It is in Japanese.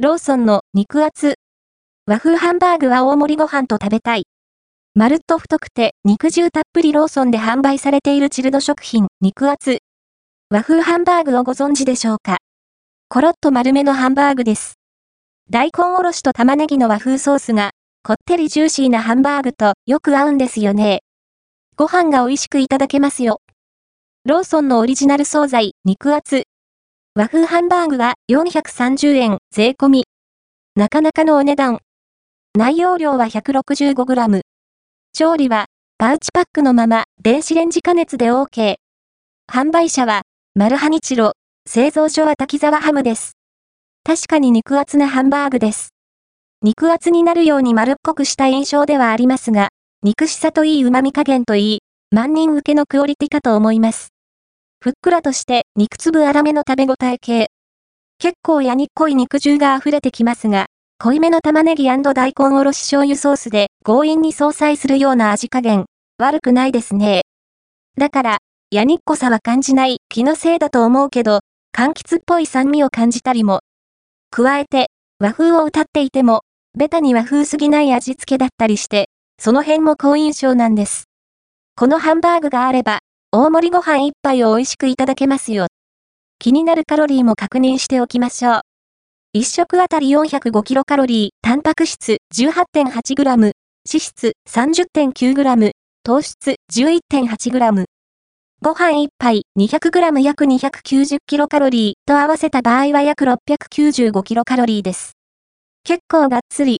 ローソンの肉厚。和風ハンバーグは大盛りご飯と食べたい。丸っと太くて肉汁たっぷりローソンで販売されているチルド食品、肉厚。和風ハンバーグをご存知でしょうか？コロッと丸めのハンバーグです。大根おろしと玉ねぎの和風ソースが、こってりジューシーなハンバーグとよく合うんですよね。ご飯が美味しくいただけますよ。ローソンのオリジナル惣菜、肉厚。和風ハンバーグは430円、税込み。なかなかのお値段。内容量は 165g。調理は、パウチパックのまま、電子レンジ加熱で OK。販売者は、マルハニチロ、製造所は滝沢ハムです。確かに肉厚なハンバーグです。肉厚になるように丸っこくした印象ではありますが、肉しさといい旨味加減といい、万人受けのクオリティかと思います。ふっくらとして肉粒粗めの食べ応え系。結構やにっこい肉汁が溢れてきますが、濃いめの玉ねぎ大根おろし醤油ソースで強引に相殺するような味加減。悪くないですね。だから、やにっこさは感じない気のせいだと思うけど、柑橘っぽい酸味を感じたりも。加えて、和風を歌っていても、ベタに和風すぎない味付けだったりして、その辺も好印象なんです。このハンバーグがあれば、大盛りご飯一杯を美味しくいただけますよ。気になるカロリーも確認しておきましょう。1食あたり405キロカロリー、タンパク質 18.8g、脂質 30.9g、糖質 11.8g。ご飯一杯 200g 約290キロカロリーと合わせた場合は約695キロカロリーです。結構がっつり